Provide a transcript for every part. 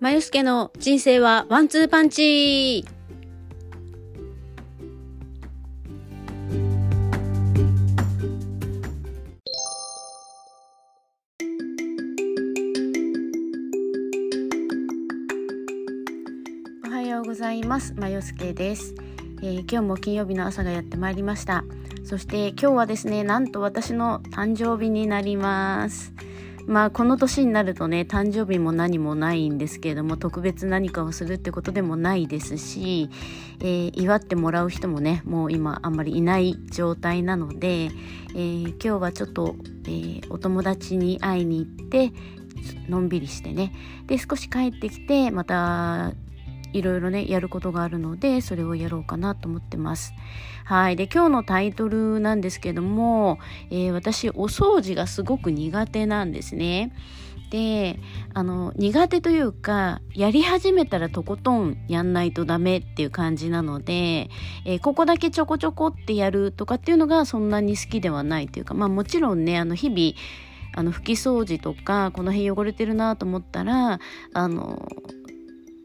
まゆすけの人生はワンツーパンチ。おはようございます。まゆすけです、えー今日も金曜日の朝がやってまいりました。そして今日はですねなんと私の誕生日になります。まあこの年になるとね誕生日も何もないんですけれども特別何かをするってことでもないですし、えー祝ってもらう人もねもう今あんまりいない状態なので、えー今日はちょっと、えーお友達に会いに行ってのんびりしてね。で少し帰ってきてまたいろいろねやることがあるのでそれをやろうかなと思ってます。はいで今日のタイトルなんですけども、えー私お掃除がすごく苦手なんですね。であの苦手というかやり始めたらとことんやんないとダメっていう感じなので、えーここだけちょこちょこってやるとかっていうのがそんなに好きではないというかまあもちろんねあの日々あの拭き掃除とかこの辺汚れてるなと思ったらあの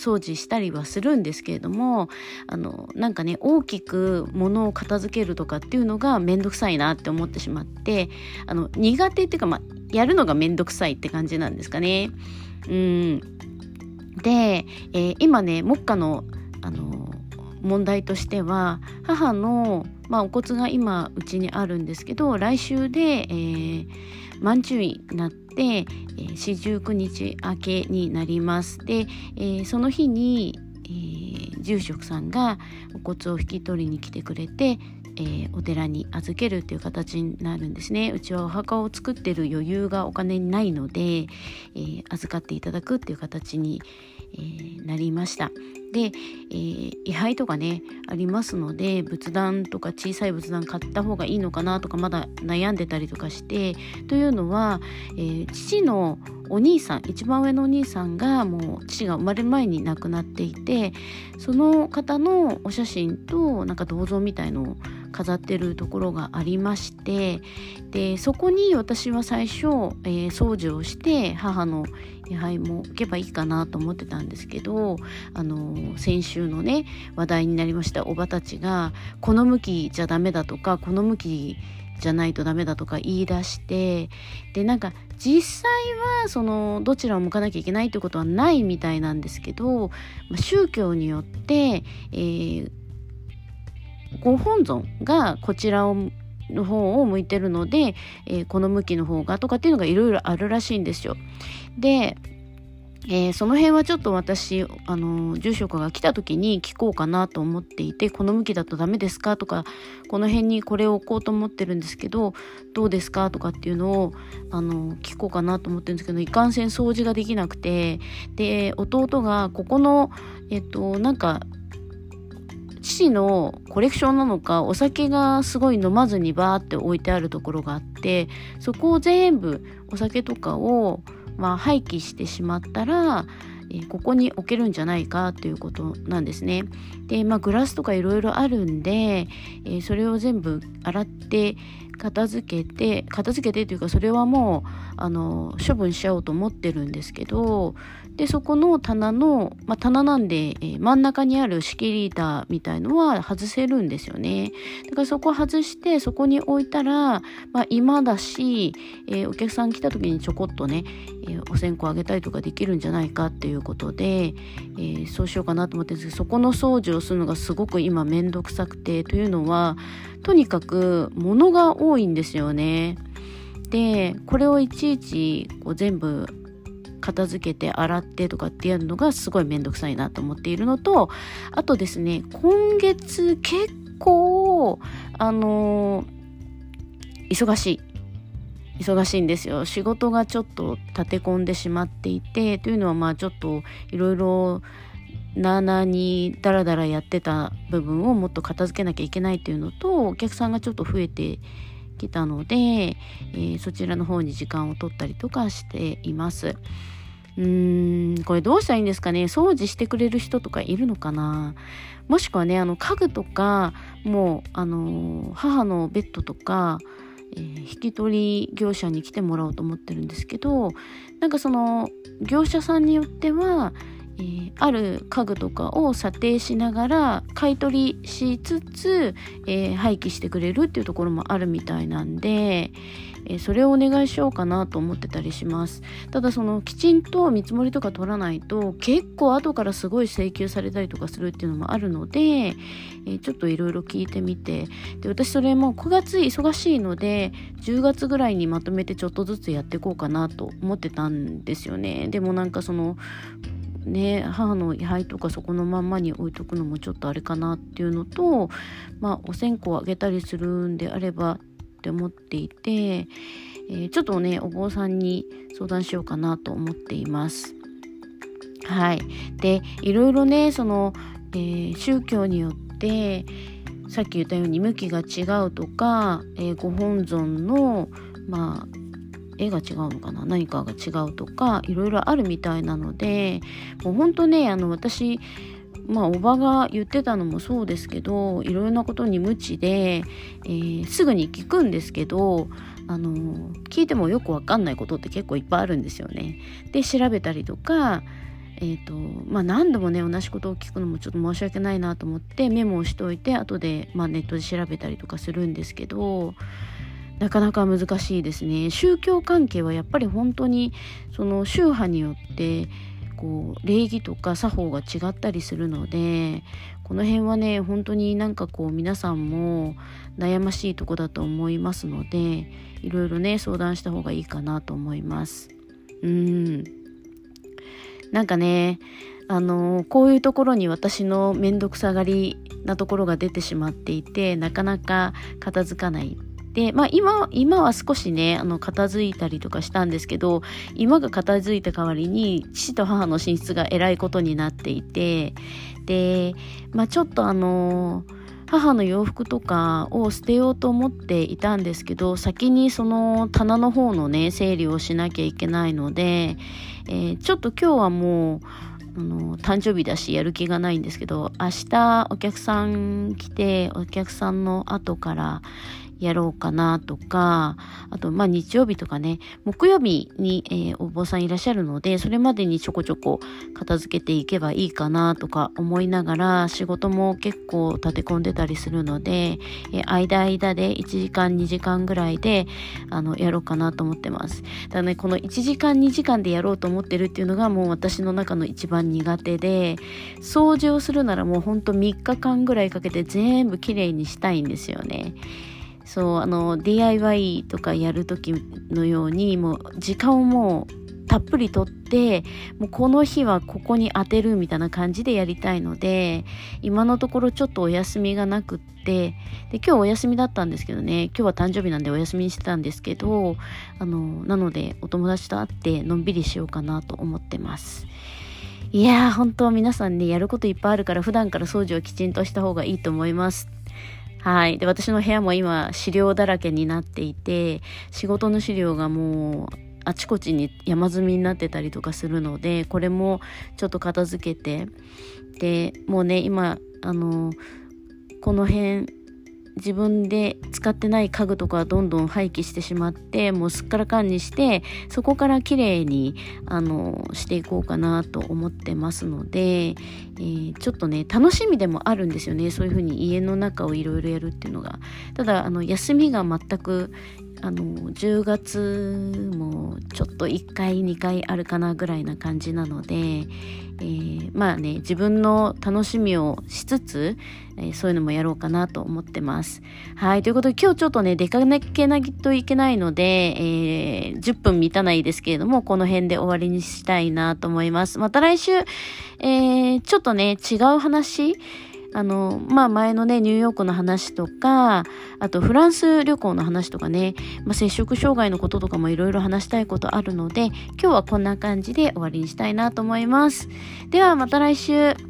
掃除したりはするんですけれどもあのなんかね大きく物を片付けるとかっていうのが面倒くさいなって思ってしまってあの苦手っていうか、まあ、やるのが面倒くさいって感じなんですかね。うんで、えー今ね目下のあの問題としては母の、まあ、お骨が今うちにあるんですけど来週で、えー満中になって、えー四十九日明けになります。で、えーその日に、えー住職さんがお骨を引き取りに来てくれて、えーお寺に預けるっていう形になるんですね。うちはお墓を作ってる余裕がお金にないので、え預かっていただくっていう形に、えーなりました。で、えー位牌とかねありますので仏壇とか小さい仏壇買った方がいいのかなとかまだ悩んでたりとかしてというのは、えー父のお兄さん一番上のお兄さんがもう父が生まれる前に亡くなっていてその方のお写真となんか銅像みたいのを飾ってるところがありましてでそこに私は最初、えー掃除をして母の位牌も置けばいいかなと思ってたんですけど、あのー先週のね話題になりましたおばたちがこの向きじゃダメだとかこの向きじゃないとダメだとか言い出してでなんか実際はそのどちらを向かなきゃいけないってことはないみたいなんですけど宗教によって、えーご本尊がこちらをの方を向いてるので、えーこの向きの方がとかっていうのがいろいろあるらしいんですよ。でえーその辺はちょっと私、あの住職が来た時に聞こうかなと思っていてこの向きだとダメですかとかこの辺にこれを置こうと思ってるんですけどどうですかとかっていうのを、あの聞こうかなと思ってるんですけどいかんせん掃除ができなくてで弟がここのえっとなんか父のコレクションなのかお酒がすごい飲まずにバーって置いてあるところがあってそこを全部お酒とかを、まあ、廃棄してしまったら、えーここに置けるんじゃないかということなんですね。で、まあ、グラスとかいろいろあるんで、えーそれを全部洗って片付けて片付けてというかそれはもうあの処分しちゃおうと思ってるんですけどでそこの棚の、まあ、棚なんで、えー真ん中にある仕切り板みたいのは外せるんですよね。だからそこ外してそこに置いたら、まあ、今だし、えーお客さん来た時にちょこっとね、えーお線香あげたりとかできるんじゃないかっていうことで、えーそうしようかなと思ってるんですけどそこの掃除をするのがすごく今めんどくさくてというのはとにかく物が多い多いんですよね。でこれをいちいちこう全部片付けて洗ってとかってやるのがすごいめんどくさいなと思っているのとあとですね今月結構あのー忙しい忙しいんですよ仕事がちょっと立て込んでしまっていてというのはまあちょっといろいろなあなあにダラダラやってた部分をもっと片付けなきゃいけないっていうのとお客さんがちょっと増えてきたので、えーそちらの方に時間を取ったりとかしています。うーんこれどうしたらいいんですかね？掃除してくれる人とかいるのかな？もしくはねあの家具とかもうあの母のベッドとか、えー引き取り業者に来てもらおうと思ってるんですけどなんかその業者さんによってはえー、ある家具とかを査定しながら買い取りしつつ、えー、廃棄してくれるっていうところもあるみたいなんで、えー、それをお願いしようかなと思ってたりします。ただそのきちんと見積もりとか取らないと結構後からすごい請求されたりとかするっていうのもあるので、え、ちょっといろいろ聞いてみて。で私それも9月忙しいので10月ぐらいにまとめてちょっとずつやっていこうかなと思ってたんですよね。でもなんかそのね母の位牌とかそこのまんまに置いとくのもちょっとあれかなっていうのとまあお線香をあげたりするんであればって思っていて、えー、ちょっとねお坊さんに相談しようかなと思っています。はい、でいろいろねその、えー、宗教によってさっき言ったように向きが違うとか、えー、ご本尊のまあ絵が違うのかな？何かが違うとかいろいろあるみたいなのでもうほんとねあの私まあおばが言ってたのもそうですけどいろいろなことに無知で、えー、すぐに聞くんですけどあの聞いてもよくわかんないことって結構いっぱいあるんですよね。で調べたりとかえーとまあ、何度もね同じことを聞くのもちょっと申し訳ないなと思ってメモをしといて後で、まあ、ネットで調べたりとかするんですけどなかなか難しいですね。宗教関係はやっぱり本当にその宗派によってこう礼儀とか作法が違ったりするのでこの辺はね本当になんかこう皆さんも悩ましいとこだと思いますのでいろいろね相談した方がいいかなと思います。うん。なんかねあのこういうところに私の面倒くさがりなところが出てしまっていてなかなか片付かない。で、まあ今、今は少しね、あの、片付いたりとかしたんですけど、今が片付いた代わりに、父と母の寝室が偉いことになっていて、で、まあちょっとあの、母の洋服とかを捨てようと思っていたんですけど、先にその棚の方のね、整理をしなきゃいけないので、えー、ちょっと今日はもう、あの誕生日だしやる気がないんですけど明日お客さん来てお客さんの後からやろうかなとか、あと、まあ日曜日とかね、木曜日に、えー、お坊さんいらっしゃるので、それまでにちょこちょこ片付けていけばいいかなとか思いながら、仕事も結構立て込んでたりするので、えー、間間で1時間2時間ぐらいで、あの、やろうかなと思ってます。ただね、この1時間2時間でやろうと思ってるっていうのがもう私の中の一番苦手で、掃除をするならもうほんと3日間ぐらいかけて全部きれいにしたいんですよね。そうあの DIY とかやる時のようにもう時間をもうたっぷりとってもうこの日はここに当てるみたいな感じでやりたいので今のところちょっとお休みがなくってで今日お休みだったんですけどね今日は誕生日なんでお休みにしてたんですけどあのなのでお友達と会ってのんびりしようかなと思ってます。いやー本当皆さんねやることいっぱいあるから普段から掃除をきちんとした方がいいと思います。はい。で、私の部屋も今、資料だらけになっていて、仕事の資料がもう、あちこちに山積みになってたりとかするので、これもちょっと片付けて、で、もうね、今、あの、この辺、自分で使ってない家具とかどんどん廃棄してしまってもうすっからかんにしてそこから綺麗にあのしていこうかなと思ってますので、えー、ちょっとね楽しみでもあるんですよね。そういうふうに家の中をいろいろやるっていうのが。ただあの休みが全くあの10月もちょっと1回2回あるかなぐらいな感じなので、えー、まあね自分の楽しみをしつつ、えー、そういうのもやろうかなと思ってます。はいということで今日ちょっとね出かけないといけないので、えー、10分満たないですけれどもこの辺で終わりにしたいなと思います。また来週、えちょっとね違う話あの、まあ前のね、ニューヨークの話とか、あとフランス旅行の話とかね、まあ、摂食障害のこととかもいろいろ話したいことあるので、今日はこんな感じで終わりにしたいなと思います。ではまた来週。